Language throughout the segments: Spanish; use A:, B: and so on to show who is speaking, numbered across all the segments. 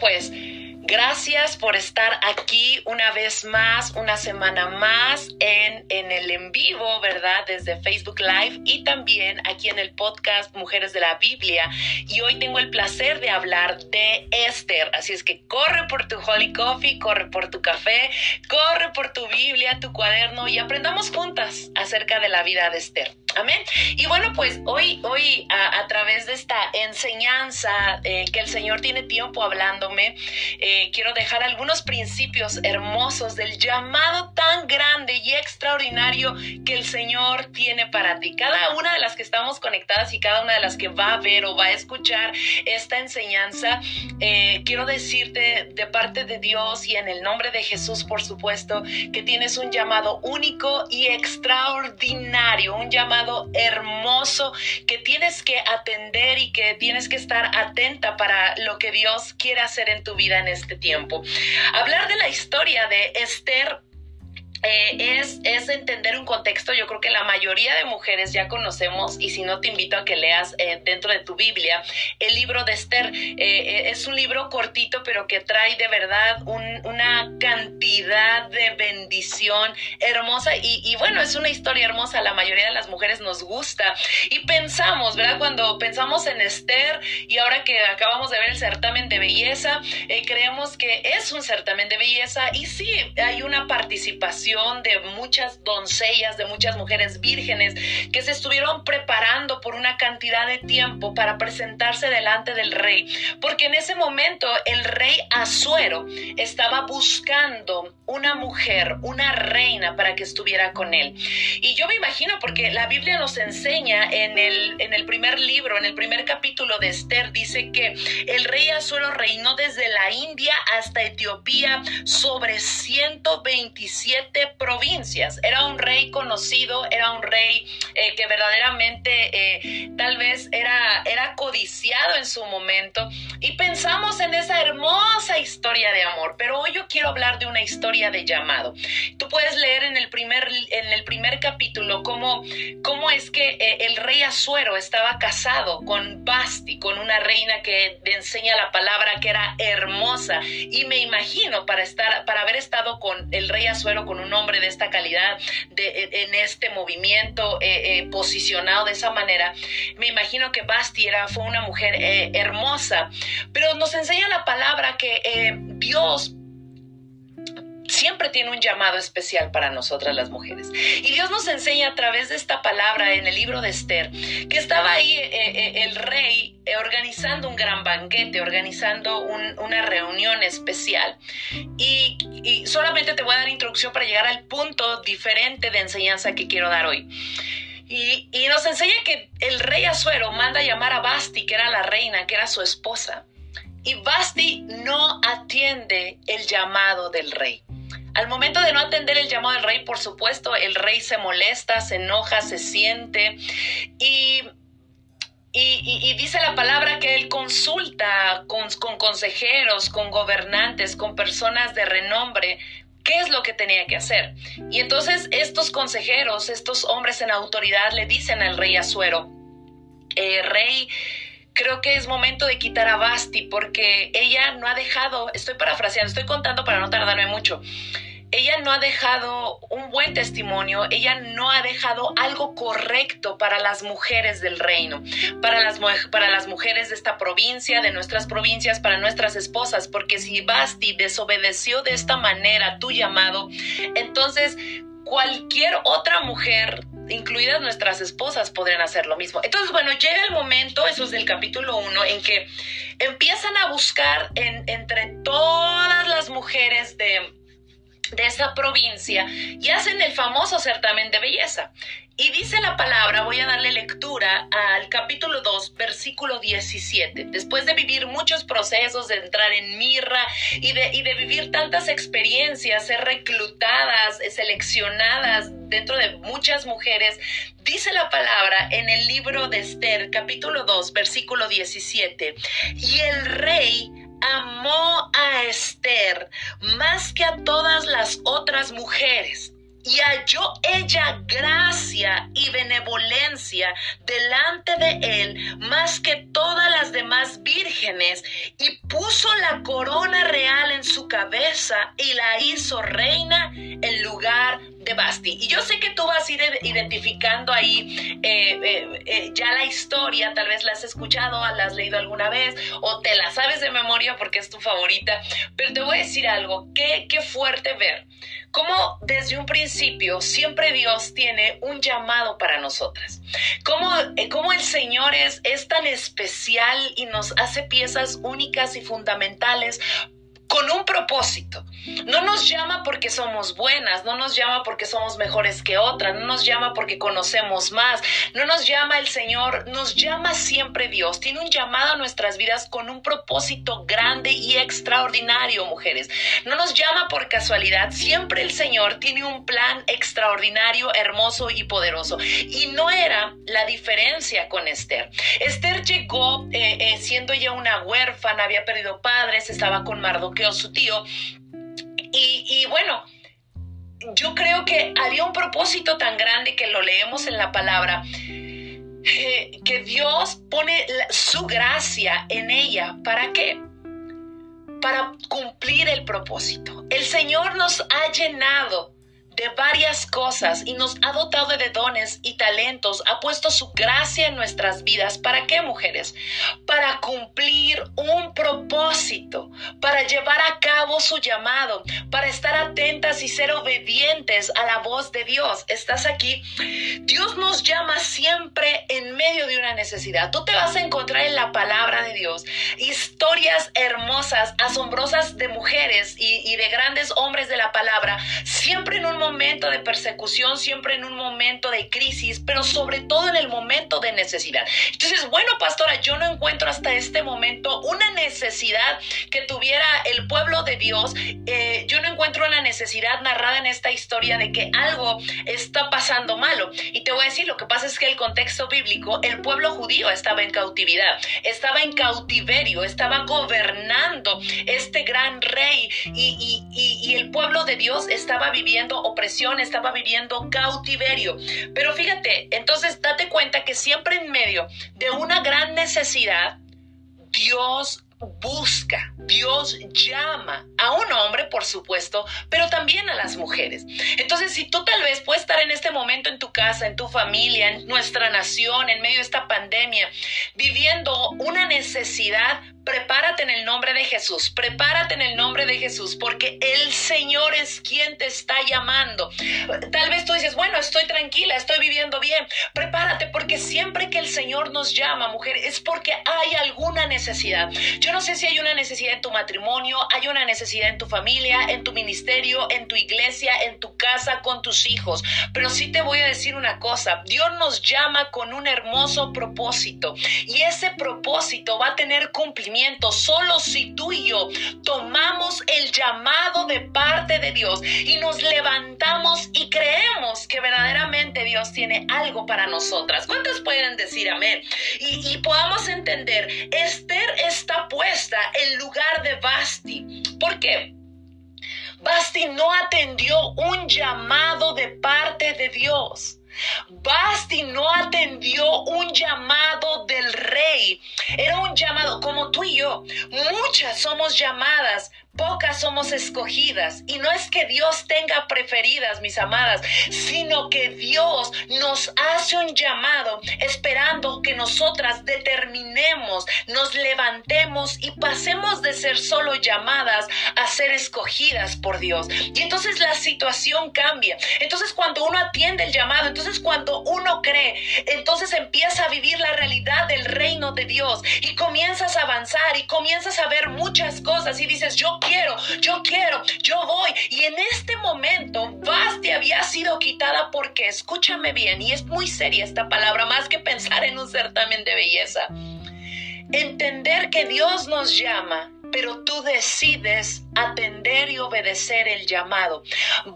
A: pues Gracias por estar aquí una vez más, una semana más en, en, el en vivo, ¿verdad? Desde Facebook Live y también aquí en el podcast Mujeres de la Biblia. Y hoy tengo el placer de hablar de Esther. Así es que corre por tu Holy Coffee, corre por tu café, corre por tu Biblia, tu cuaderno y aprendamos juntas acerca de la vida de Esther. Amén. Y bueno, pues hoy, hoy a, través de esta enseñanza eh, que el Señor tiene tiempo hablándome, eh, quiero dejar algunos principios hermosos del llamado tan grande y extraordinario que el Señor tiene para ti. Cada una de las que estamos conectadas y cada una de las que va a ver o va a escuchar esta enseñanza, eh, quiero decirte de parte de Dios y en el nombre de Jesús, por supuesto, que tienes un llamado único y extraordinario, un llamado hermoso que tienes que atender y que tienes que estar atenta para lo que Dios quiere hacer en tu vida en este tiempo. Hablar de la historia de Esther eh, es, es, entender un contexto. Yo creo que la mayoría de mujeres ya conocemos, y si no te invito a que leas eh, dentro de tu Biblia, el libro de Esther. Eh, es un libro cortito, pero que trae de verdad una cantidad de bendición hermosa. Y, y, bueno, es una historia hermosa. La mayoría de las mujeres nos gusta. Y pensamos, ¿verdad? Cuando pensamos en Esther y ahora que acabamos de ver el certamen de belleza, creemos que es un certamen de belleza. Y sí, hay una participación de muchas doncellas, de muchas mujeres vírgenes que se estuvieron preparando por una cantidad de tiempo para presentarse delante del rey, porque en ese momento el rey Azuero estaba buscando una mujer, una reina para que estuviera con él. Y yo me imagino, porque la Biblia nos enseña en el, en el primer libro, en el primer capítulo de Esther, dice que el rey Azuero reinó desde la India hasta Etiopía sobre 127 provincias. Era un rey conocido, era un rey eh, que verdaderamente eh, tal vez era, era codiciado en su momento. Y pensamos en esa hermosa historia de amor, pero hoy yo quiero hablar de una historia de llamado. Tú puedes leer en el primer, en el primer capítulo cómo, cómo es que eh, el rey Azuero estaba casado con Basti, con una reina que enseña la palabra que era hermosa. Y me imagino para, estar, para haber estado con el rey Azuero, con un hombre de esta calidad, de, en este movimiento, eh, eh, posicionado de esa manera, me imagino que Basti era, fue una mujer eh, hermosa, pero nos enseña la palabra que Dios siempre tiene un llamado especial para nosotras las mujeres. Y Dios nos enseña a través de esta palabra en el libro de Esther, que estaba ahí el rey organizando un gran banquete, organizando una reunión especial. Y, solamente te voy a dar introducción para llegar al punto diferente de enseñanza que quiero dar hoy. Y, y, nos enseña que el rey Azuero manda llamar a Basti, que era la reina, que era su esposa. Y Basti no atiende el llamado del rey. Al momento de no atender el llamado del rey, por supuesto, el rey se molesta, se enoja, se siente y y, dice la palabra que él consulta con, consejeros, con gobernantes, con personas de renombre, qué es lo que tenía que hacer. Y entonces estos consejeros, estos hombres en autoridad le dicen al rey Azuero, eh, rey, creo que es momento de quitar a Basti porque ella no ha dejado, estoy parafraseando, estoy contando para no tardarme mucho ella no ha dejado un buen testimonio, ella no ha dejado algo correcto para las mujeres del reino, para las, para las mujeres de esta provincia, de nuestras provincias, para nuestras esposas, porque si Basti desobedeció de esta manera tu llamado, entonces cualquier otra mujer incluidas nuestras esposas, podrían hacer lo mismo. Entonces, bueno, llega el momento, eso es del capítulo 1, en que empiezan a buscar entre todas las mujeres de, de esa provincia y hacen el famoso certamen de belleza. Y dice la palabra, voy a darle lectura al capítulo 2, versículo 17. Después de vivir muchos procesos, de entrar en mirra y de, y de vivir tantas experiencias, ser reclutadas, seleccionadas dentro de muchas mujeres, dice la palabra en el libro de Esther, capítulo 2, versículo 17. Y el rey amó a Esther más que a todas las otras mujeres y halló ella gracia y benevolencia delante de él más que todas las demás vírgenes y puso la corona real en su cabeza y la hizo reina en lugar de Basti. Y yo sé que tú vas a ir identificando ahí eh, eh, eh, ya la historia, tal vez la has escuchado, la has leído alguna vez o te la sabes de memoria porque es tu favorita, pero te voy a decir algo, qué, qué fuerte ver cómo desde un principio siempre Dios tiene un llamado para nosotras, cómo, cómo el Señor es, es tan especial y nos hace piezas únicas y fundamentales con un propósito. No nos llama porque somos buenas, no nos llama porque somos mejores que otras, no nos llama porque conocemos más, no nos llama el Señor, nos llama siempre Dios. Tiene un llamado a nuestras vidas con un propósito grande y extraordinario, mujeres. No nos llama por casualidad, siempre el Señor tiene un plan extraordinario, hermoso y poderoso. Y no era la diferencia con Esther. Esther llegó eh, eh, siendo ella una huérfana, había perdido padres, estaba con Mardoqueo su tío. Y, bueno, yo creo que había un propósito tan grande que lo leemos en la palabra, eh, que Dios pone su gracia en ella. ¿Para qué? Para cumplir el propósito. El Señor nos ha llenado de varias cosas y nos ha dotado de dones y talentos, ha puesto su gracia en nuestras vidas. ¿Para qué, mujeres? Para cumplir un propósito, para llevar a cabo su llamado, para estar atentas y ser obedientes a la voz de Dios. ¿Estás aquí? Dios nos llama siempre en medio de una necesidad. Tú te vas a encontrar en la palabra de Dios historias hermosas, asombrosas de mujeres y, y de grandes hombres de la palabra, siempre en un momento de persecución, siempre en un momento de crisis, pero sobre todo en el momento de necesidad. Entonces, bueno, pastora, yo no encuentro hasta este momento una necesidad que tuviera el pueblo de Dios. Eh, yo no encuentro una necesidad narrada en esta historia de que algo está pasando malo. Y te voy a decir, lo que pasa es que el contexto bíblico, el pueblo judío estaba en cautividad, estaba en cautiverio, estaba gobernando este gran rey y, y el pueblo de Dios estaba viviendo opresión, estaba viviendo cautiverio. Pero fíjate, entonces date cuenta que siempre en medio de una gran necesidad, Dios busca, Dios llama a un hombre, por supuesto, pero también a las mujeres. Entonces, si tú tal vez puedes estar en este momento en tu casa, en tu familia, en nuestra nación, en medio de esta pandemia, viviendo una necesidad, prepárate en el nombre de Jesús, prepárate en el nombre de Jesús, porque el Señor es quien te está llamando. Tal vez tú dices, bueno, estoy tranquila, estoy viviendo bien. Prepárate, porque siempre que el Señor nos llama, mujer, es porque hay alguna necesidad. Yo no sé si hay una necesidad tu matrimonio, hay una necesidad en tu familia, en tu ministerio, en tu iglesia, en tu casa, con tus hijos. Pero sí te voy a decir una cosa, Dios nos llama con un hermoso propósito y ese propósito va a tener cumplimiento solo si tú y yo tomamos el llamado de parte de Dios y nos levantamos y creemos que verdaderamente Dios tiene algo para nosotras. ¿Cuántas pueden decir amén? Y, y podamos entender, Esther está puesta en de Basti. ¿Por qué? Basti no atendió un llamado de parte de Dios. Basti no atendió un llamado del rey. Era un llamado como tú y yo. Muchas somos llamadas pocas somos escogidas. Y no es que Dios tenga preferidas, mis amadas, sino que Dios nos hace un llamado esperando que nosotras determinemos, nos levantemos y pasemos de ser solo llamadas a ser escogidas por Dios. Y entonces la situación cambia. Entonces cuando uno atiende el llamado, entonces cuando uno cree, entonces empieza a vivir la realidad del reino de Dios y comienzas a avanzar y comienzas a ver muchas cosas y dices, yo quiero, yo quiero, yo voy. Y en este momento, Basti había sido quitada porque, escúchame bien, y es muy seria esta palabra, más que pensar en un certamen de belleza. Entender que Dios nos llama pero tú decides atender y obedecer el llamado.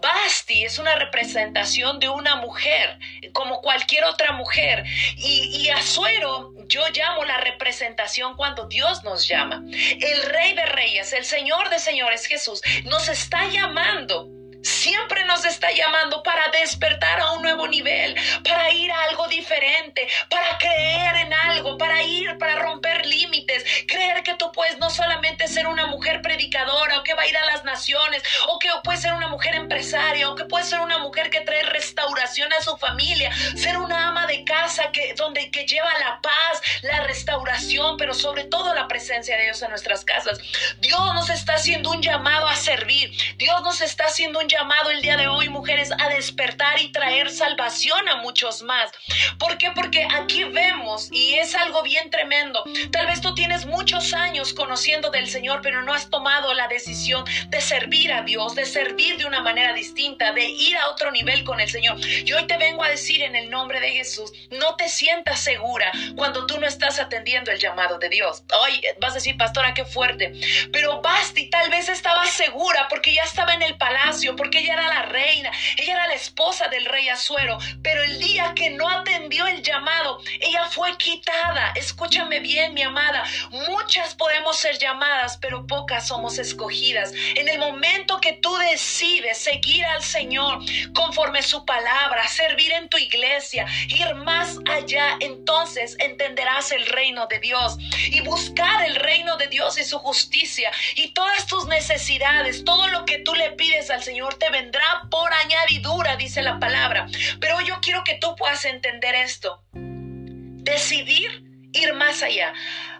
A: Basti es una representación de una mujer, como cualquier otra mujer, y, y Azuero yo llamo la representación cuando Dios nos llama. El Rey de Reyes, el Señor de Señores Jesús, nos está llamando siempre nos está llamando para despertar a un nuevo nivel, para ir a algo diferente, para creer en algo, para ir, para romper límites, creer que tú puedes no solamente ser una mujer predicadora o que va a ir a las naciones, o que puedes ser una mujer empresaria, o que puedes ser una mujer que trae restauración a su familia, ser una ama de casa que, donde, que lleva la paz, la restauración, pero sobre todo la presencia de Dios en nuestras casas. Dios nos está haciendo un llamado a servir, Dios nos está haciendo un llamado el día de hoy, mujeres, a despertar y traer salvación a muchos más. ¿Por qué? Porque aquí vemos, y es algo bien tremendo, tal vez tú tienes muchos años conociendo del Señor, pero no has tomado la decisión de servir a Dios, de servir de una manera distinta, de ir a otro nivel con el Señor. Y hoy te vengo a decir en el nombre de Jesús, no te sientas segura cuando tú no estás atendiendo el llamado de Dios. Hoy vas a decir, pastora, qué fuerte. Pero Basti tal vez estaba segura porque ya estaba en el palacio, porque ella era la reina, ella era la esposa del rey Azuero, pero el día que no atendió el llamado, ella fue quitada. Escúchame bien, mi amada, muchas podemos ser llamadas, pero pocas somos escogidas. En el momento que tú decides seguir al Señor conforme su palabra, servir en tu iglesia, ir más allá, entonces entenderás el reino de Dios y buscar el reino de Dios y su justicia y todas tus necesidades, todo lo que tú le pides al Señor te vendrá por añadidura, dice la palabra. Pero yo quiero que tú puedas entender esto. Decidir ir más allá.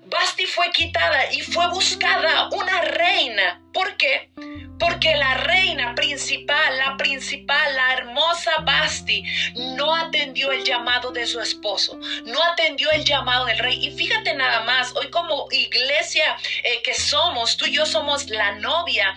A: Basti fue quitada y fue buscada una reina. ¿Por qué? Porque la reina principal, la principal, la hermosa Basti, no atendió el llamado de su esposo, no atendió el llamado del rey. Y fíjate nada más, hoy como iglesia eh, que somos, tú y yo somos la novia.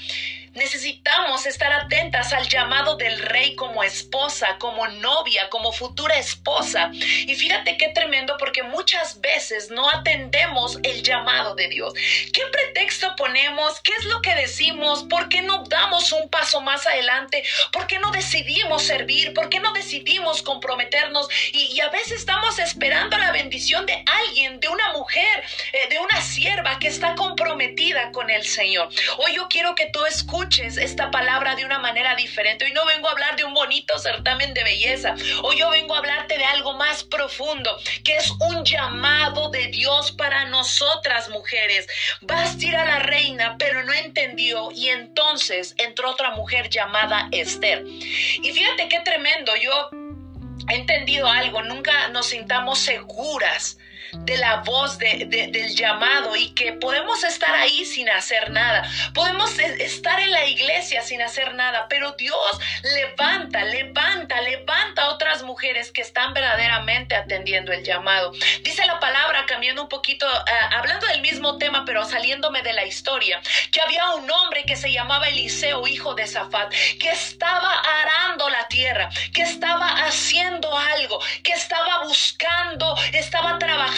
A: Necesitamos estar atentas al llamado del rey como esposa, como novia, como futura esposa. Y fíjate qué tremendo porque muchas veces no atendemos el llamado de Dios. ¿Qué pretexto ponemos? ¿Qué es lo que decimos? ¿Por qué no damos un paso más adelante? ¿Por qué no decidimos servir? ¿Por qué no decidimos comprometernos? Y, a veces estamos esperando la bendición de alguien, de una mujer, eh, de una sierva que está comprometida con el Señor. Hoy yo quiero que tú escuches esta palabra de una manera diferente. Hoy no vengo a hablar de un bonito certamen de belleza. Hoy yo vengo a hablarte de algo más profundo, que es un llamado de Dios para nosotras mujeres. Ir a la reina, pero no entendió y entonces entró otra mujer llamada Esther. Y fíjate qué tremendo, yo he entendido algo, nunca nos sintamos seguras de la voz del llamado y que podemos estar ahí sin hacer nada. Podemos e, estar en la iglesia sin hacer nada, pero Dios levanta, levanta, levanta a otras mujeres que están verdaderamente atendiendo el llamado. Dice la palabra, cambiando un poquito, eh, hablando del mismo tema, pero saliéndome de la historia, que había un hombre que se llamaba Eliseo, hijo de Zafat, que estaba arando la tierra, que estaba haciendo algo, que estaba buscando, estaba trabajando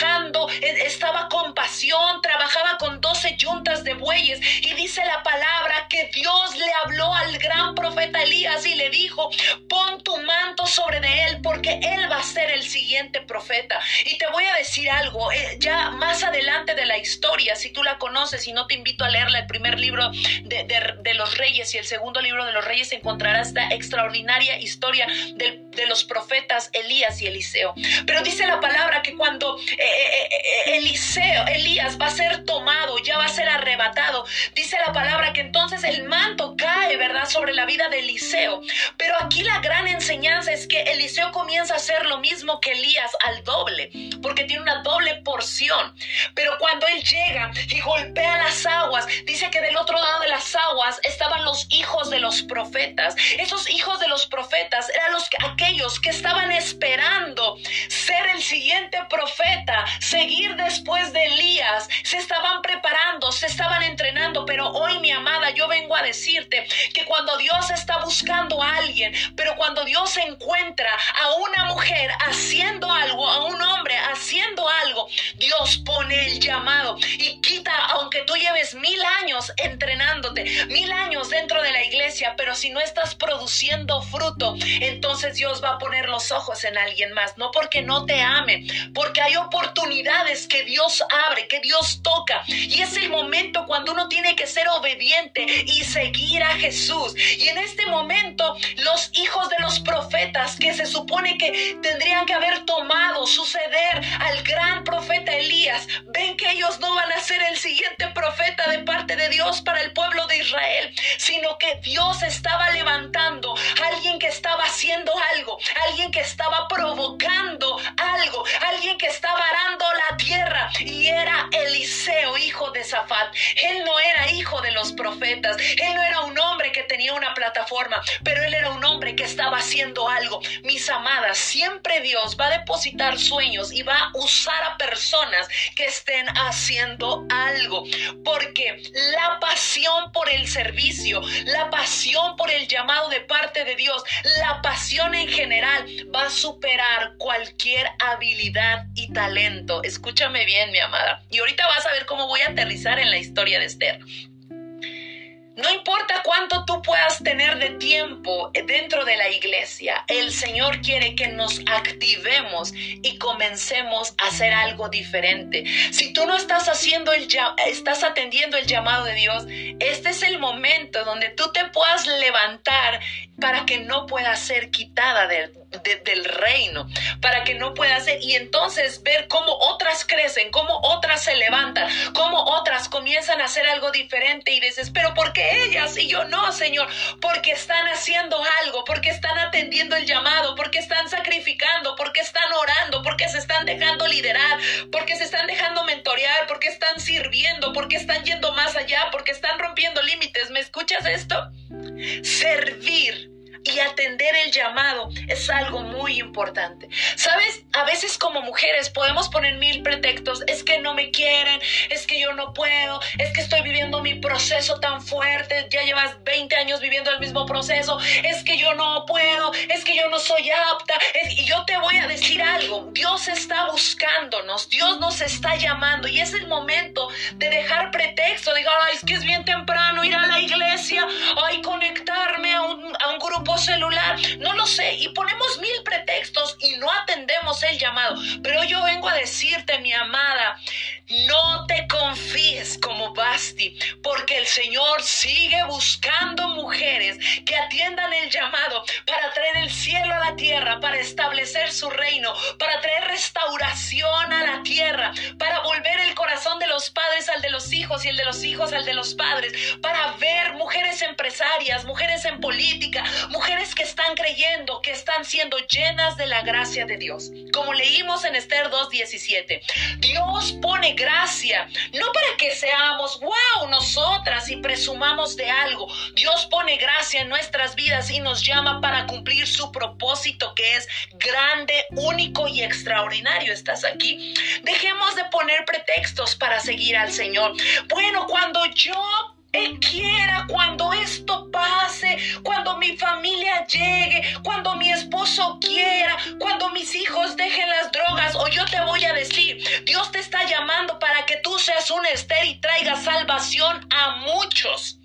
A: estaba con pasión, trabajaba con doce yuntas de bueyes y dice la palabra que Dios le habló al gran profeta Elías y le dijo, pon tu manto sobre de él porque él va a ser el siguiente profeta. Y te voy a decir algo, eh, ya más adelante de la historia, si tú la conoces y no te invito a leerla, el primer libro de, los reyes y el segundo libro de los reyes encontrarás esta extraordinaria historia de, de los profetas Elías y Eliseo. Pero dice la palabra que cuando... Eh, Eliseo, Elías va a ser tomado, ya va a ser arrebatado. Dice la palabra que entonces el manto cae, ¿verdad?, sobre la vida de Eliseo. Pero aquí la gran enseñanza es que Eliseo comienza a hacer lo mismo que Elías al doble, porque tiene una doble porción. Pero cuando él llega y golpea las aguas, dice que del otro lado de las aguas estaban los hijos de los profetas. Esos hijos de los profetas eran los aquellos que estaban esperando ser el siguiente profeta seguir después de Elías. Se estaban preparando, se estaban entrenando, pero hoy, mi amada, yo vengo a decirte que cuando Dios está buscando a alguien, pero cuando Dios encuentra a una mujer haciendo algo, a un hombre haciendo algo, Dios pone el llamado y quita, aunque tú lleves mil años entrenándote, mil años dentro de la iglesia, pero si no estás produciendo fruto, entonces Dios va a poner los ojos en alguien más, no porque no te ame, porque hay oportunidades que Dios abre, que Dios toca, y es el momento cuando uno tiene que ser obediente y seguir a Jesús. Y en este momento, los hijos de los profetas que se supone que tendrían que haber tomado, suceder al gran profeta Elías, ven que ellos no van a ser el siguiente profeta de parte de Dios para el pueblo de Israel, sino que Dios estaba levantando a alguien que estaba haciendo algo, alguien que estaba provocando algo, alguien que estaba la tierra y era Eliseo, hijo de Zafat. Él no era hijo de los profetas, él no era un hombre que tenía una plataforma, pero él era un hombre que estaba haciendo algo. Mis amadas, siempre Dios va a depositar sueños y va a usar a personas que estén haciendo algo, porque la pasión por el servicio, la pasión por el llamado de parte de Dios, la pasión en general va a superar cualquier habilidad y talento. Escúchame bien, mi amada. Y ahorita vas a ver cómo voy a aterrizar en la historia de Esther. No importa cuánto tú puedas tener de tiempo dentro de la iglesia, el Señor quiere que nos activemos y comencemos a hacer algo diferente. Si tú no estás haciendo el estás atendiendo el llamado de Dios, este es el momento donde tú te puedas levantar para que no pueda ser quitada del, del reino, para que no pueda ser y entonces ver cómo otras crecen, cómo otras se levantan, cómo otras comienzan a hacer algo diferente y dices, pero ¿por qué ellas y yo no, Señor? Porque están haciendo algo, porque están atendiendo el llamado, porque están sacrificando, porque están orando, porque se están dejando liderar, porque se están dejando mentorear, porque están sirviendo, porque están yendo más allá, porque están rompiendo límites. ¿Me escuchas esto? Servir y atender el llamado es algo muy importante. Sabes, a veces como mujeres podemos poner mil pretextos, es que no me quieren, es que yo no puedo, es que estoy viviendo mi proceso tan fuerte, ya llevas 20 años viviendo el mismo proceso, es que yo no puedo, es que yo no soy apta. y yo te voy a decir algo, Dios está buscándonos, Dios nos está llamando y es el momento de dejar pretexto, diga, es que es bien temprano ir a la iglesia, ay, conectarme a un, a un grupo celular, no lo sé, y ponemos mil pretextos y no atendemos el llamado. Pero yo vengo a decirte, mi amada, no te confíes como Basti, porque el Señor sigue buscando mujeres que atiendan el llamado para traer el cielo a la tierra, para establecer su reino, para traer restauración a la tierra, para volver el corazón de los padres al de hijos y el de los hijos al de los padres, para ver mujeres empresarias, mujeres en política, mujeres que están creyendo, que están siendo llenas de la gracia de Dios. Como leímos en Esther 2.17, Dios pone gracia, no para que seamos, wow, nosotras y presumamos de algo. Dios pone gracia en nuestras vidas y nos llama para cumplir su propósito que es grande, único y extraordinario. ¿Estás aquí? Dejemos de poner pretextos para seguir al Señor. Bueno, cuando yo quiera, cuando esto pase, cuando mi familia llegue, cuando mi esposo quiera, cuando mis hijos dejen las drogas, o yo te voy a decir, Dios te está llamando para que tú seas un Esther y traigas salvación a muchos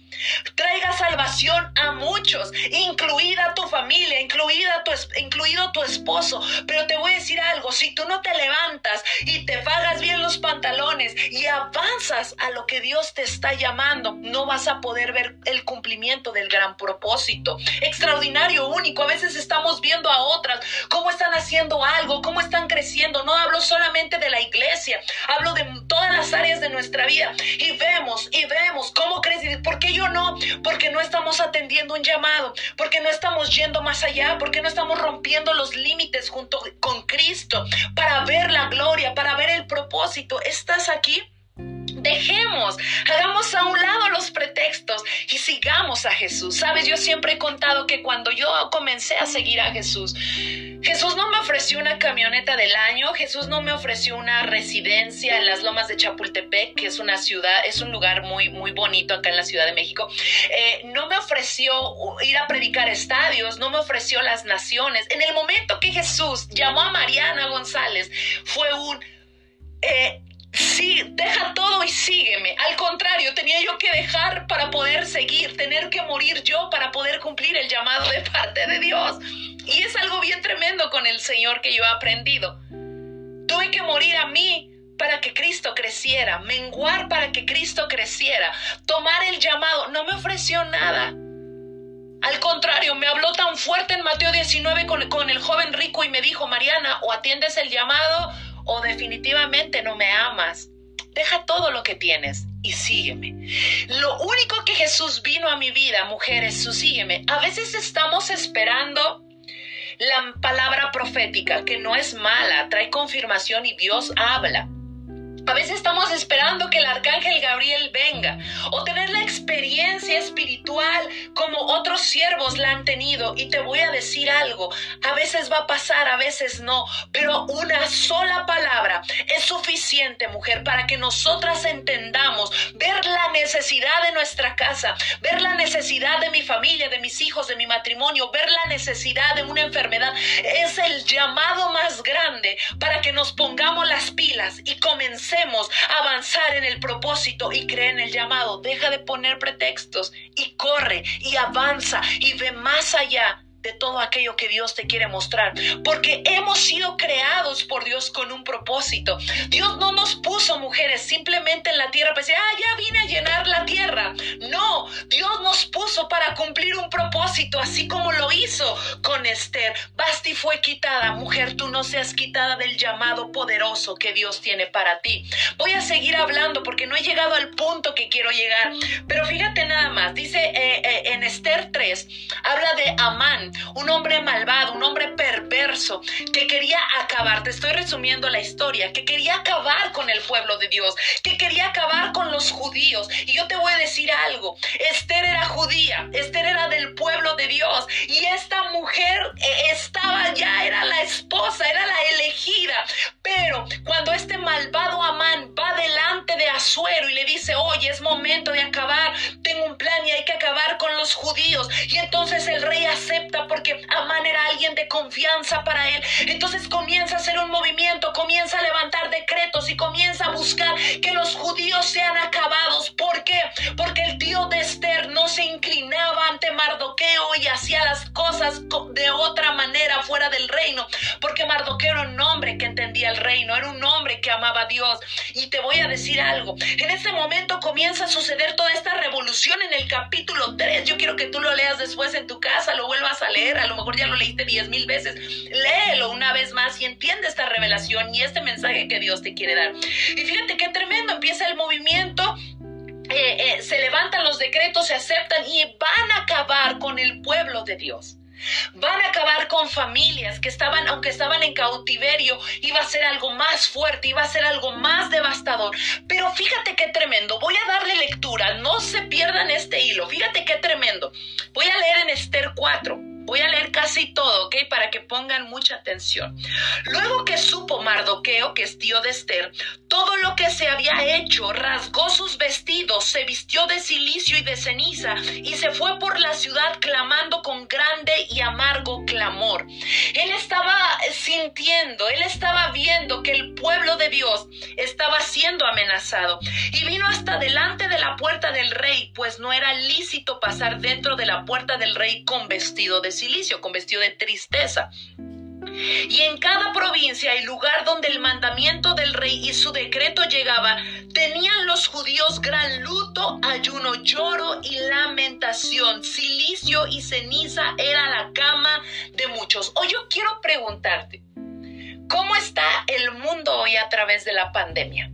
A: traiga salvación a muchos, incluida tu familia, incluida tu, incluido tu esposo. Pero te voy a decir algo, si tú no te levantas y te pagas bien los pantalones y avanzas a lo que Dios te está llamando, no vas a poder ver el cumplimiento del gran propósito. Extraordinario, único. A veces estamos viendo a otras cómo están haciendo algo, cómo están creciendo. No hablo solamente de la iglesia, hablo de todas las áreas de nuestra vida y vemos y vemos cómo crecen. Porque yo no, porque no estamos atendiendo un llamado, porque no estamos yendo más allá, porque no estamos rompiendo los límites junto con Cristo para ver la gloria, para ver el propósito. ¿Estás aquí? Dejemos, hagamos a un lado los pretextos y sigamos a Jesús. Sabes, yo siempre he contado que cuando yo comencé a seguir a Jesús, Jesús no me ofreció una camioneta del año, Jesús no me ofreció una residencia en las lomas de Chapultepec, que es una ciudad, es un lugar muy, muy bonito acá en la Ciudad de México. Eh, no me ofreció ir a predicar estadios, no me ofreció las naciones. En el momento que Jesús llamó a Mariana González, fue un... Eh, sí, deja todo y sígueme. Al contrario, tenía yo que dejar para poder seguir, tener que morir yo para poder cumplir el llamado de parte de Dios. Y es algo bien tremendo con el Señor que yo he aprendido. Tuve que morir a mí para que Cristo creciera, menguar para que Cristo creciera, tomar el llamado. No me ofreció nada. Al contrario, me habló tan fuerte en Mateo 19 con, con, el joven rico y me dijo, Mariana, o atiendes el llamado o definitivamente no me amas. Deja todo lo que tienes y sígueme. Lo único que Jesús vino a mi vida, mujeres, su sígueme. A veces estamos esperando la palabra profética, que no es mala, trae confirmación y Dios habla. A veces estamos esperando que el arcángel Gabriel venga o tener la experiencia espiritual como otros siervos la han tenido. Y te voy a decir algo, a veces va a pasar, a veces no, pero una sola palabra es suficiente, mujer, para que nosotras entendamos, ver la necesidad de nuestra casa, ver la necesidad de mi familia, de mis hijos, de mi matrimonio, ver la necesidad de una enfermedad. Es el llamado más grande para que nos pongamos las pilas y comencemos avanzar en el propósito y creer en el llamado. Deja de poner pretextos y corre y avanza y ve más allá de todo aquello que Dios te quiere mostrar, porque hemos sido creados por Dios con un propósito. Dios no nos puso mujeres simplemente en la tierra para decir, ah, ya vine a llenar la tierra. No, Dios nos puso para cumplir un propósito, así como lo hizo con Esther. Basti fue quitada, mujer, tú no seas quitada del llamado poderoso que Dios tiene para ti. Voy a seguir hablando porque no he llegado al punto que quiero llegar, pero fíjate nada más, dice eh, eh, en Esther 3, habla de Amán, un hombre malvado, un hombre perverso, que quería acabar, te estoy resumiendo la historia, que quería acabar con el pueblo de Dios, que quería acabar con los judíos. Y yo te voy a decir algo, Esther era judía, Esther era del pueblo de Dios, y esta mujer eh, estaba ya, era la esposa, era la elegida. Pero cuando este malvado Amán va delante de Azuero y le dice, oye, es momento de acabar, tengo un plan y hay que acabar con los judíos. Y entonces el rey acepta porque Amán era alguien de confianza para él. Entonces comienza a hacer un movimiento, comienza a levantar decretos y comienza a buscar que los judíos sean acabados. ¿Por qué? Porque el tío de Esther no se inclinaba ante Mardoqueo y hacía las cosas de otra manera fuera del reino. Porque Mardoqueo era un hombre que entendía el reino, era un hombre que amaba a Dios. Y te voy a decir algo. En ese momento comienza a suceder toda esta revolución en el capítulo 3. Yo quiero que tú lo leas después en tu casa, lo vuelvas a leer, a lo mejor ya lo leíste diez mil veces, léelo una vez más y entiende esta revelación y este mensaje que Dios te quiere dar. Y fíjate qué tremendo, empieza el movimiento eh, eh, se levantan los decretos, se aceptan y van a acabar con el pueblo de Dios. Van a acabar con familias que estaban, aunque estaban en cautiverio, iba a ser algo más fuerte, iba a ser algo más devastador. Pero fíjate qué tremendo. Voy a darle lectura, no se pierdan este hilo. Fíjate qué tremendo. Voy a leer en Esther 4. Voy a leer casi todo, ¿ok? Para que pongan mucha atención. Luego que supo Mardoqueo, que es tío de Esther, todo lo que se había hecho, rasgó sus vestidos, se vistió de silicio y de ceniza y se fue por la ciudad clamando con grande y amargo clamor. Él estaba sintiendo, él estaba viendo que el pueblo de Dios estaba siendo amenazado y vino hasta delante de la puerta del rey, pues no era lícito pasar dentro de la puerta del rey con vestido de silicio, con vestido de tristeza. Y en cada provincia y lugar donde el mandamiento del rey y su decreto llegaba, tenían los judíos gran luto, ayuno, lloro y lamentación. Silicio y ceniza era la cama de muchos. Hoy yo quiero preguntarte, ¿cómo está el mundo hoy a través de la pandemia?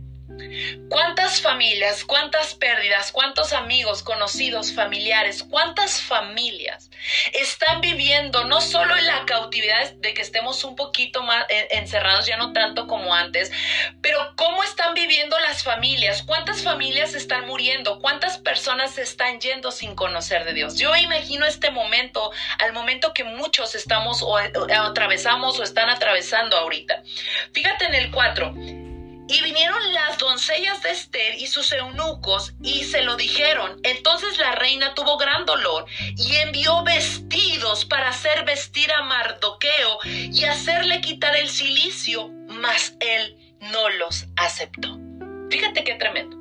A: ¿Cuántas familias, cuántas pérdidas, cuántos amigos, conocidos, familiares, cuántas familias están viviendo no solo en la cautividad de que estemos un poquito más encerrados, ya no tanto como antes, pero cómo están viviendo las familias? ¿Cuántas familias están muriendo? ¿Cuántas personas están yendo sin conocer de Dios? Yo imagino este momento, al momento que muchos estamos o atravesamos o están atravesando ahorita. Fíjate en el 4. Y vinieron las doncellas de Esther y sus eunucos y se lo dijeron. Entonces la reina tuvo gran dolor y envió vestidos para hacer vestir a Mardoqueo y hacerle quitar el silicio, mas él no los aceptó. Fíjate qué tremendo.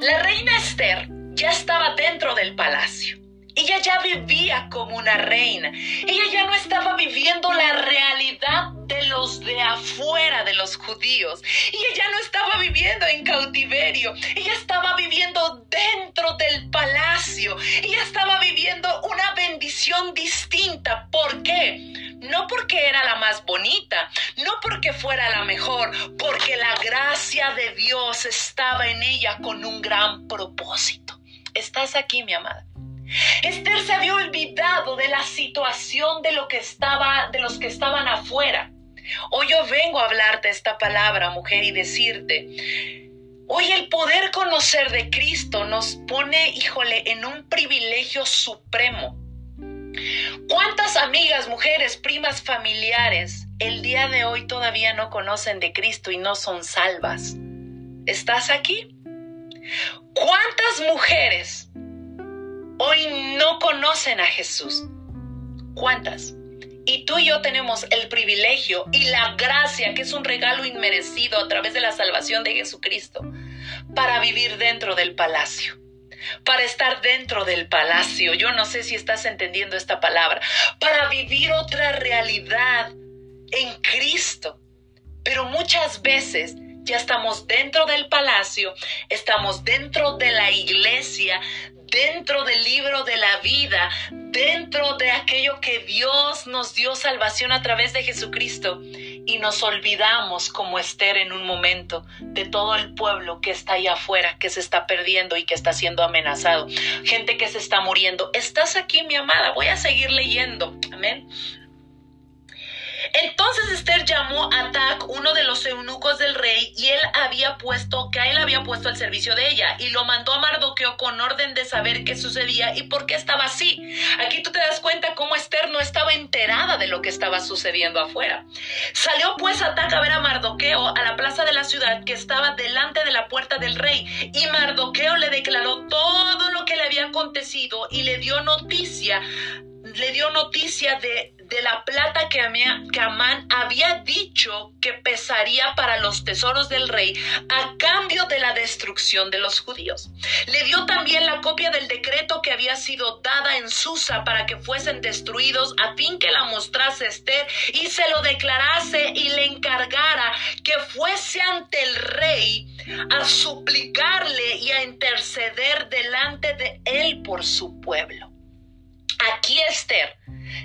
A: La reina Esther ya estaba dentro del palacio. Ella ya vivía como una reina. Ella ya no estaba viviendo la realidad de los de afuera de los judíos. Ella ya no estaba viviendo en cautiverio. Ella estaba viviendo dentro del palacio. Ella estaba viviendo una bendición distinta. ¿Por qué? No porque era la más bonita, no porque fuera la mejor, porque la gracia de Dios estaba en ella con un gran propósito. Estás aquí, mi amada. Esther se había olvidado de la situación de lo que estaba, de los que estaban afuera. Hoy yo vengo a hablarte esta palabra, mujer, y decirte, hoy el poder conocer de Cristo nos pone, híjole, en un privilegio supremo. ¿Cuántas amigas, mujeres, primas, familiares el día de hoy todavía no conocen de Cristo y no son salvas? ¿Estás aquí? ¿Cuántas mujeres hoy no conocen a Jesús. ¿Cuántas? Y tú y yo tenemos el privilegio y la gracia, que es un regalo inmerecido a través de la salvación de Jesucristo, para vivir dentro del palacio, para estar dentro del palacio. Yo no sé si estás entendiendo esta palabra, para vivir otra realidad en Cristo. Pero muchas veces ya estamos dentro del palacio, estamos dentro de la iglesia, dentro del libro de la vida, dentro de aquello que Dios nos dio salvación a través de Jesucristo. Y nos olvidamos como Esther en un momento de todo el pueblo que está allá afuera, que se está perdiendo y que está siendo amenazado. Gente que se está muriendo. Estás aquí, mi amada. Voy a seguir leyendo. Amén. Entonces Esther llamó a Tac, uno de los eunucos del rey, y él había puesto, que a él había puesto al servicio de ella, y lo mandó a Mardoqueo con orden de saber qué sucedía y por qué estaba así. Aquí tú te das cuenta cómo Esther no estaba enterada de lo que estaba sucediendo afuera. Salió pues Atac a ver a Mardoqueo a la plaza de la ciudad que estaba delante de la puerta del rey, y Mardoqueo le declaró todo lo que le había acontecido y le dio noticia le dio noticia de, de la plata que, Amán había dicho que pesaría para los tesoros del rey a cambio de la destrucción de los judíos. Le dio también la copia del decreto que había sido dada en Susa para que fuesen destruidos a fin que la mostrase Esther y se lo declarase y le encargara que fuese ante el rey a suplicarle y a interceder delante de él por su pueblo. Aquí Esther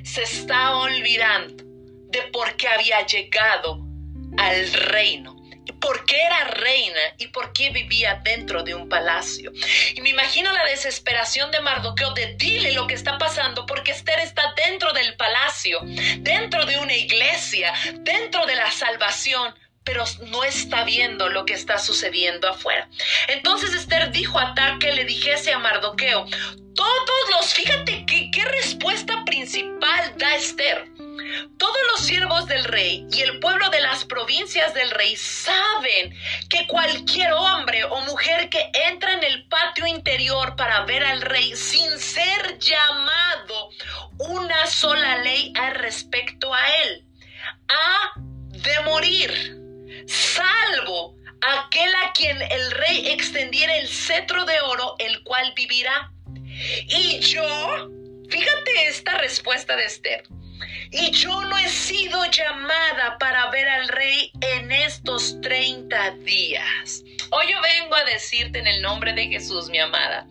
A: se está olvidando de por qué había llegado al reino. y ¿Por qué era reina y por qué vivía dentro de un palacio? Y me imagino la desesperación de Mardoqueo de dile lo que está pasando porque Esther está dentro del palacio, dentro de una iglesia, dentro de la salvación pero no está viendo lo que está sucediendo afuera. Entonces Esther dijo a Tar que le dijese a Mardoqueo, todos los, fíjate que, qué respuesta principal da Esther. Todos los siervos del rey y el pueblo de las provincias del rey saben que cualquier hombre o mujer que entra en el patio interior para ver al rey sin ser llamado, una sola ley al respecto a él, ha de morir, salvo aquel a quien el rey extendiera el cetro de oro, el cual vivirá. Y yo, fíjate esta respuesta de Esther. Y yo no he sido llamada para ver al rey en estos 30 días. Hoy yo vengo a decirte en el nombre de Jesús, mi amada,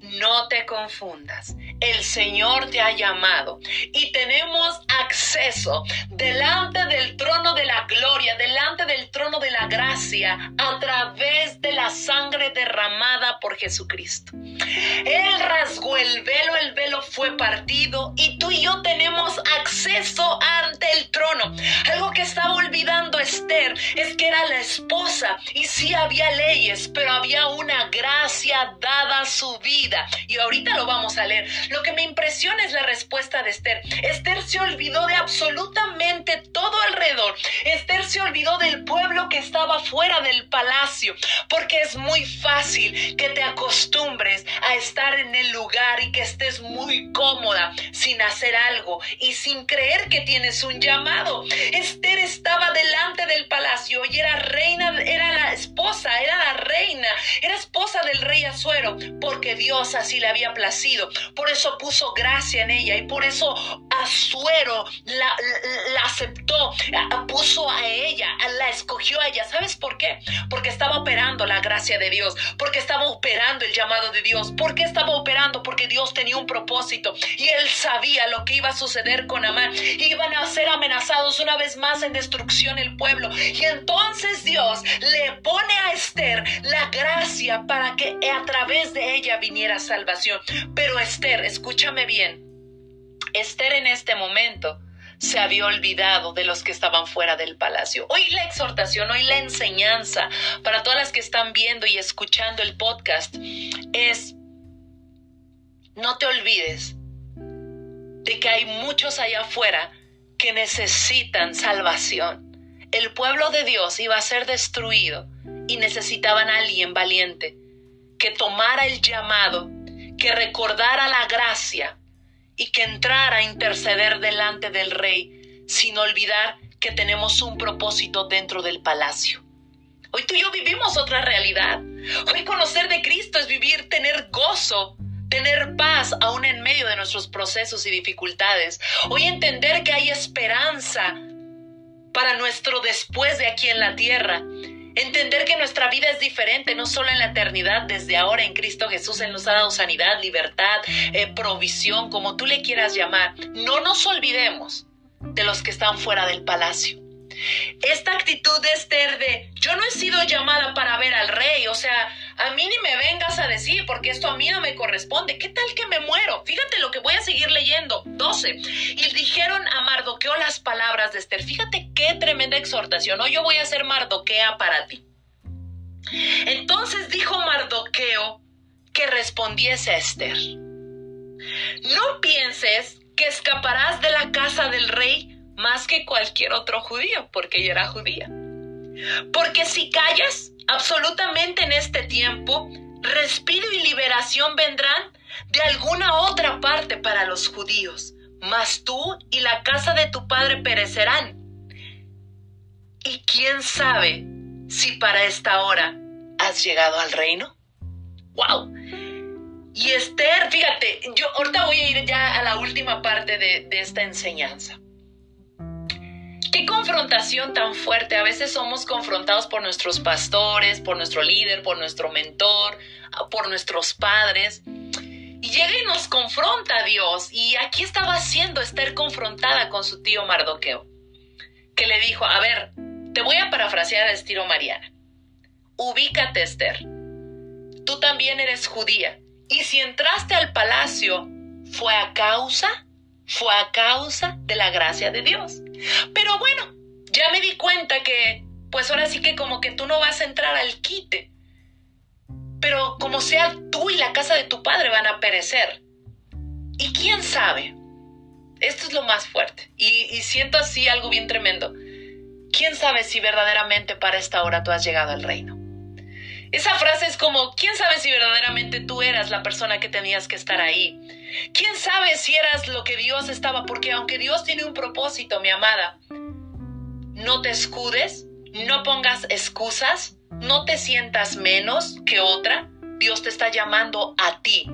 A: no te confundas. El Señor te ha llamado y tenemos acceso delante del trono de la gloria, delante del trono de la gracia, a través de la sangre derramada por Jesucristo. Él rasgó el velo, el velo fue partido y tú y yo tenemos acceso ante el trono. Algo que estaba olvidando Esther es que era la esposa y sí había leyes, pero había una gracia dada a su vida. Y ahorita lo vamos a leer. Lo que me impresiona es la respuesta de Esther. Esther se olvidó de absolutamente todo alrededor. Esther se olvidó del pueblo estaba fuera del palacio, porque es muy fácil que te acostumbres a estar en el lugar y que estés muy cómoda sin hacer algo y sin creer que tienes un llamado. Esther estaba delante del palacio y era reina, era la esposa, esposa del rey Azuero porque Dios así le había placido. Por eso puso gracia en ella y por eso Azuero la, la aceptó, puso a ella, la escogió a ella. ¿Sabes por qué? Porque estaba operando la gracia de Dios, porque estaba operando el llamado de Dios. ¿Por qué estaba operando? Porque Dios tenía un propósito y él sabía lo que iba a suceder con Amán. Iban a ser amenazados una vez más en destrucción el pueblo. Y entonces Dios le pone a Esther la gracia para que a través de ella viniera salvación. Pero Esther, escúchame bien, Esther en este momento se había olvidado de los que estaban fuera del palacio. Hoy la exhortación, hoy la enseñanza para todas las que están viendo y escuchando el podcast es, no te olvides de que hay muchos allá afuera que necesitan salvación. El pueblo de Dios iba a ser destruido y necesitaban a alguien valiente que tomara el llamado, que recordara la gracia y que entrara a interceder delante del rey sin olvidar que tenemos un propósito dentro del palacio. Hoy tú y yo vivimos otra realidad. Hoy conocer de Cristo es vivir, tener gozo, tener paz aún en medio de nuestros procesos y dificultades. Hoy entender que hay esperanza para nuestro después de aquí en la tierra. Entender que nuestra vida es diferente, no solo en la eternidad, desde ahora en Cristo Jesús Él nos ha dado sanidad, libertad, eh, provisión, como tú le quieras llamar. No nos olvidemos de los que están fuera del palacio. Esta actitud de Esther de yo no he sido llamada para ver al rey, o sea, a mí ni me vengas a decir porque esto a mí no me corresponde. ¿Qué tal que me muero? Fíjate lo que voy a seguir leyendo. 12. Y dijeron a Mardoqueo las palabras de Esther. Fíjate qué tremenda exhortación. Hoy yo voy a ser Mardoquea para ti. Entonces dijo Mardoqueo que respondiese a Esther. No pienses que escaparás de la casa del rey más que cualquier otro judío, porque ella era judía. Porque si callas absolutamente en este tiempo, respiro y liberación vendrán de alguna otra parte para los judíos, mas tú y la casa de tu padre perecerán. Y quién sabe si para esta hora has llegado al reino. ¡Wow! Y Esther, fíjate, yo ahorita voy a ir ya a la última parte de, de esta enseñanza. Confrontación tan fuerte. A veces somos confrontados por nuestros pastores, por nuestro líder, por nuestro mentor, por nuestros padres. Y llega y nos confronta a Dios. Y aquí estaba haciendo Esther confrontada con su tío Mardoqueo, que le dijo, a ver, te voy a parafrasear a estilo Mariana. Ubícate, Esther. Tú también eres judía. Y si entraste al palacio, fue a causa, fue a causa de la gracia de Dios. Pero bueno, ya me di cuenta que, pues ahora sí que como que tú no vas a entrar al quite. Pero como sea, tú y la casa de tu padre van a perecer. Y quién sabe, esto es lo más fuerte. Y, y siento así algo bien tremendo. ¿Quién sabe si verdaderamente para esta hora tú has llegado al reino? Esa frase es como, ¿quién sabe si verdaderamente tú eras la persona que tenías que estar ahí? ¿Quién sabe si eras lo que Dios estaba? Porque aunque Dios tiene un propósito, mi amada, no te escudes, no pongas excusas, no te sientas menos que otra. Dios te está llamando a ti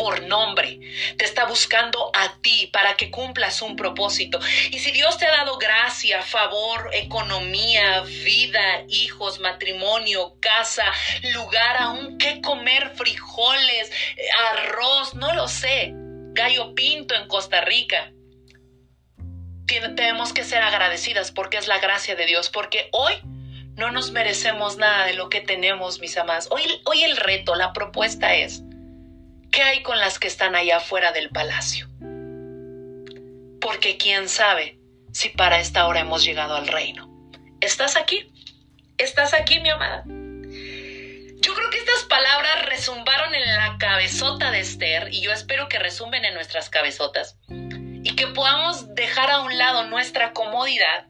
A: por nombre. Te está buscando a ti para que cumplas un propósito. Y si Dios te ha dado gracia, favor, economía, vida, hijos, matrimonio, casa, lugar aún que comer, frijoles, arroz, no lo sé, gallo pinto en Costa Rica. Tenemos que ser agradecidas porque es la gracia de Dios, porque hoy no nos merecemos nada de lo que tenemos, mis amadas. Hoy, hoy el reto, la propuesta es, ¿Qué hay con las que están allá afuera del palacio? Porque quién sabe si para esta hora hemos llegado al reino. ¿Estás aquí? ¿Estás aquí, mi amada? Yo creo que estas palabras resumbaron en la cabezota de Esther y yo espero que resumen en nuestras cabezotas y que podamos dejar a un lado nuestra comodidad,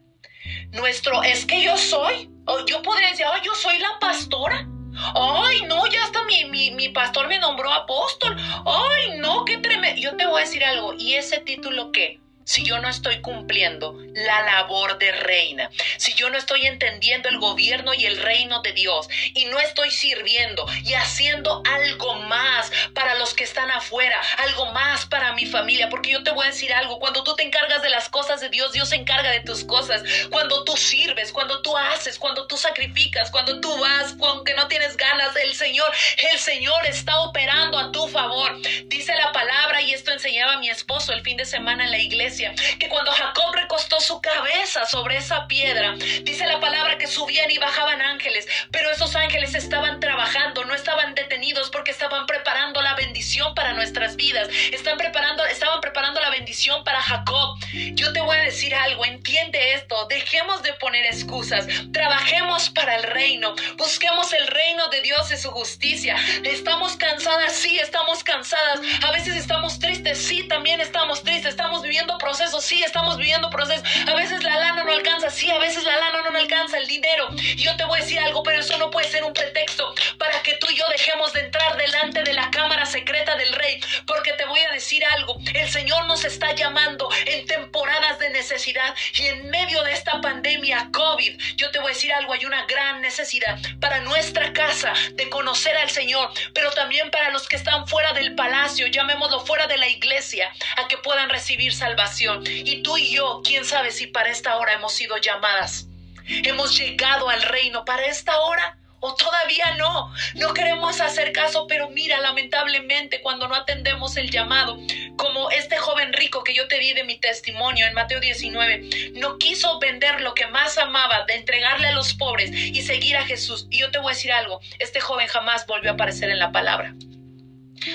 A: nuestro es que yo soy, o yo podría decir, oh, yo soy la pastora, Ay, no, ya hasta mi, mi, pastor me nombró apóstol. Ay, no, qué tremendo. Yo te voy a decir algo. ¿Y ese título qué? Si yo no estoy cumpliendo la labor de reina, si yo no estoy entendiendo el gobierno y el reino de Dios y no estoy sirviendo y haciendo algo más para los que están afuera, algo más para mi familia, porque yo te voy a decir algo, cuando tú te encargas de las cosas de Dios, Dios se encarga de tus cosas, cuando tú sirves, cuando tú haces, cuando tú sacrificas, cuando tú vas, aunque no tienes ganas, el Señor, el Señor está operando a tu favor. Dice la palabra y esto enseñaba mi esposo el fin de semana en la iglesia que cuando Jacob recostó su cabeza sobre esa piedra, dice la palabra que subían y bajaban ángeles, pero esos ángeles estaban trabajando, no estaban detenidos porque estaban preparando la bendición para nuestras vidas, están preparando, estaban preparando la bendición para Jacob. Yo te voy a decir algo, entiende esto, dejemos de poner excusas, trabajemos para el reino, busquemos el reino de Dios y su justicia. Estamos cansadas, sí, estamos cansadas, a veces estamos tristes, sí, también estamos tristes, estamos viviendo procesos, sí, estamos viviendo procesos. A veces la lana no alcanza, sí, a veces la lana no alcanza, el dinero. Yo te voy a decir algo, pero eso no puede ser un pretexto para que tú y yo dejemos de entrar delante de la cámara secreta del rey. Porque te voy a decir algo, el Señor nos está llamando en temporadas de necesidad y en medio de esta pandemia COVID, yo te voy a decir algo, hay una gran necesidad para nuestra casa de conocer al Señor, pero también para los que están fuera del palacio, llamémoslo fuera de la iglesia, a que puedan recibir salvación. Y tú y yo, quién sabe si para esta hora hemos sido llamadas. Hemos llegado al reino para esta hora o todavía no. No queremos hacer caso, pero mira, lamentablemente cuando no atendemos el llamado, como este joven rico que yo te di de mi testimonio en Mateo 19, no quiso vender lo que más amaba, de entregarle a los pobres y seguir a Jesús. Y yo te voy a decir algo, este joven jamás volvió a aparecer en la palabra.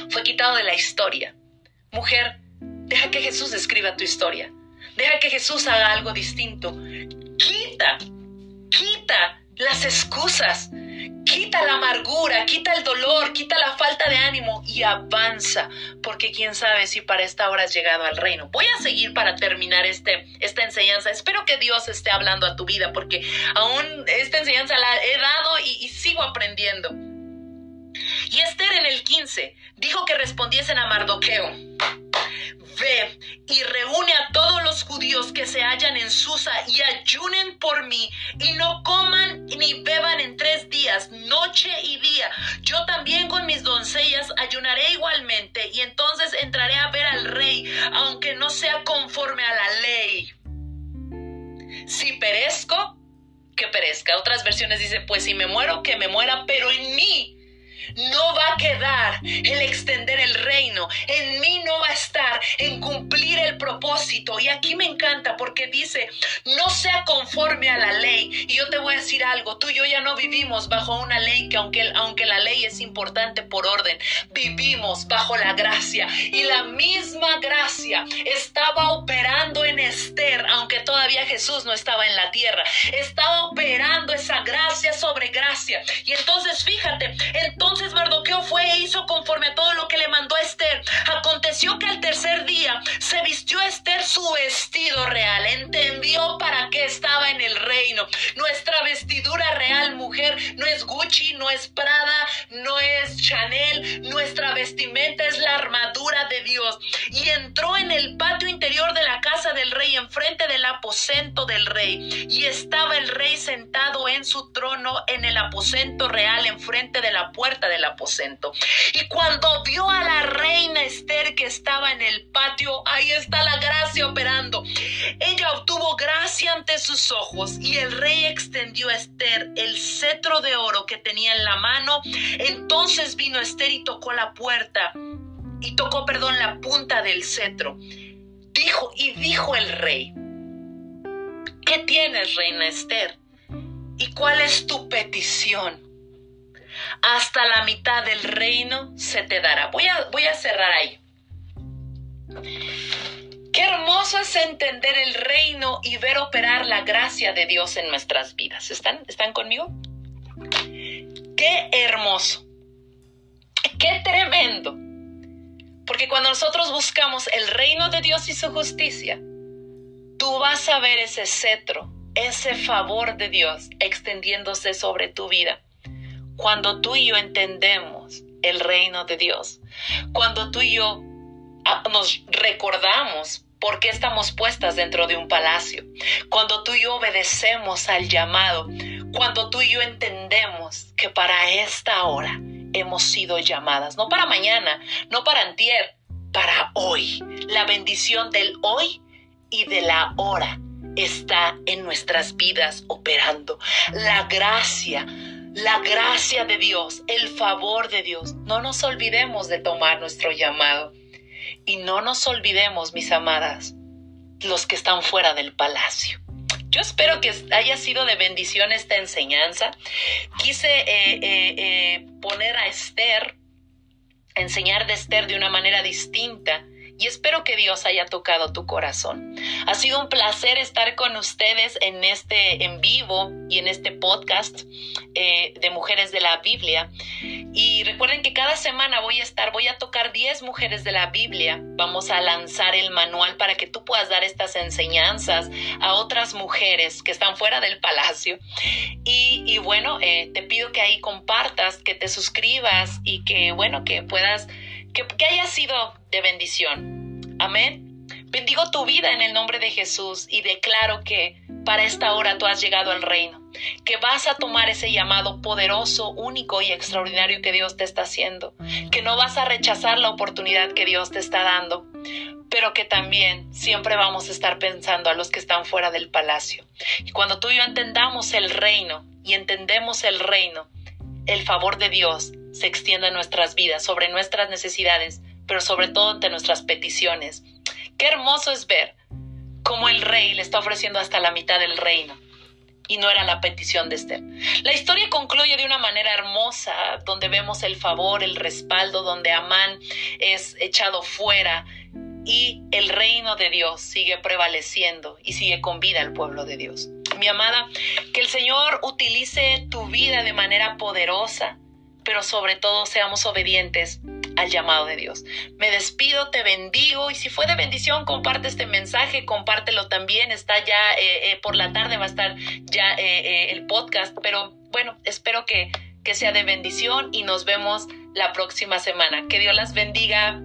A: Fue quitado de la historia. Mujer, Deja que Jesús escriba tu historia. Deja que Jesús haga algo distinto. Quita, quita las excusas. Quita la amargura, quita el dolor, quita la falta de ánimo y avanza, porque quién sabe si para esta hora has llegado al reino. Voy a seguir para terminar este, esta enseñanza. Espero que Dios esté hablando a tu vida, porque aún esta enseñanza la he dado y, y sigo aprendiendo. Y Esther en el 15 dijo que respondiesen a Mardoqueo ve y reúne a todos los judíos que se hallan en Susa y ayunen por mí y no coman ni beban en tres días, noche y día. Yo también con mis doncellas ayunaré igualmente y entonces entraré a ver al rey, aunque no sea conforme a la ley. Si perezco, que perezca. Otras versiones dicen, pues si me muero, que me muera, pero en mí no va a quedar el extender el reino. En mí no va a estar en cumplir el propósito. Y aquí me encanta porque dice, no sea conforme a la ley. Y yo te voy a decir algo, tú y yo ya no vivimos bajo una ley que aunque, aunque la ley es importante por orden, vivimos bajo la gracia. Y la misma gracia estaba operando en Esther, aunque todavía Jesús no estaba en la tierra. Estaba operando esa gracia sobre gracia. Y entonces fíjate, entonces entonces Mardoqueo fue e hizo conforme a todo lo que le mandó Esther. Aconteció que al tercer día se vistió Esther su vestido real. Entendió para qué estaba en el reino. Nuestra vestidura real, mujer, no es Gucci, no es Prada, no es Chanel. Nuestra vestimenta es la armadura de Dios. Y entró en el patio interior de la casa del rey, enfrente del aposento del rey. Y estaba el rey sentado en su trono en el aposento real, enfrente de la puerta del aposento. Y cuando vio a la reina Esther que estaba en el patio, ahí está la gracia operando. Ella obtuvo gracia ante sus ojos y el rey extendió a Esther el cetro de oro que tenía en la mano. Entonces vino Esther y tocó la puerta y tocó, perdón, la punta del cetro. Dijo y dijo el rey, ¿qué tienes, reina Esther? ¿Y cuál es tu petición? Hasta la mitad del reino se te dará. Voy a, voy a cerrar ahí. Qué hermoso es entender el reino y ver operar la gracia de Dios en nuestras vidas. ¿Están, ¿Están conmigo? Qué hermoso. Qué tremendo. Porque cuando nosotros buscamos el reino de Dios y su justicia, tú vas a ver ese cetro, ese favor de Dios extendiéndose sobre tu vida cuando tú y yo entendemos el reino de Dios, cuando tú y yo ah, nos recordamos ¿Por qué estamos puestas dentro de un palacio? Cuando tú y yo obedecemos al llamado, cuando tú y yo entendemos que para esta hora hemos sido llamadas, no para mañana, no para antier, para hoy. La bendición del hoy y de la hora está en nuestras vidas operando. La gracia, la gracia de Dios, el favor de Dios. No nos olvidemos de tomar nuestro llamado. Y no nos olvidemos, mis amadas, los que están fuera del palacio. Yo espero que haya sido de bendición esta enseñanza. Quise eh, eh, eh, poner a Esther, enseñar de Esther de una manera distinta y espero que Dios haya tocado tu corazón. Ha sido un placer estar con ustedes en este en vivo y en este podcast eh, de Mujeres de la Biblia. Y recuerden que cada semana voy a estar, voy a tocar 10 mujeres de la Biblia. Vamos a lanzar el manual para que tú puedas dar estas enseñanzas a otras mujeres que están fuera del palacio. Y, bueno, eh, te pido que ahí compartas, que te suscribas y que, bueno, que puedas que, haya sido de bendición. Amén. Bendigo tu vida en el nombre de Jesús y declaro que para esta hora tú has llegado al reino, que vas a tomar ese llamado poderoso, único y extraordinario que Dios te está haciendo, que no vas a rechazar la oportunidad que Dios te está dando, pero que también siempre vamos a estar pensando a los que están fuera del palacio. Y cuando tú y yo entendamos el reino y entendemos el reino, el favor de Dios se extienda en nuestras vidas, sobre nuestras necesidades, pero sobre todo ante nuestras peticiones. Qué hermoso es ver cómo el rey le está ofreciendo hasta la mitad del reino. Y no era la petición de Esther. La historia concluye de una manera hermosa, donde vemos el favor, el respaldo, donde Amán es echado fuera y el reino de Dios sigue prevaleciendo y sigue con vida el pueblo de Dios. Mi amada, que el Señor utilice tu vida de manera poderosa, pero sobre todo seamos obedientes al llamado de Dios. Me despido, te bendigo y si fue de bendición, comparte este mensaje, compártelo también. Está ya eh, eh, por la tarde, va a estar ya eh, el podcast, pero bueno, espero que, que sea de bendición y nos vemos la próxima semana. Que Dios las bendiga.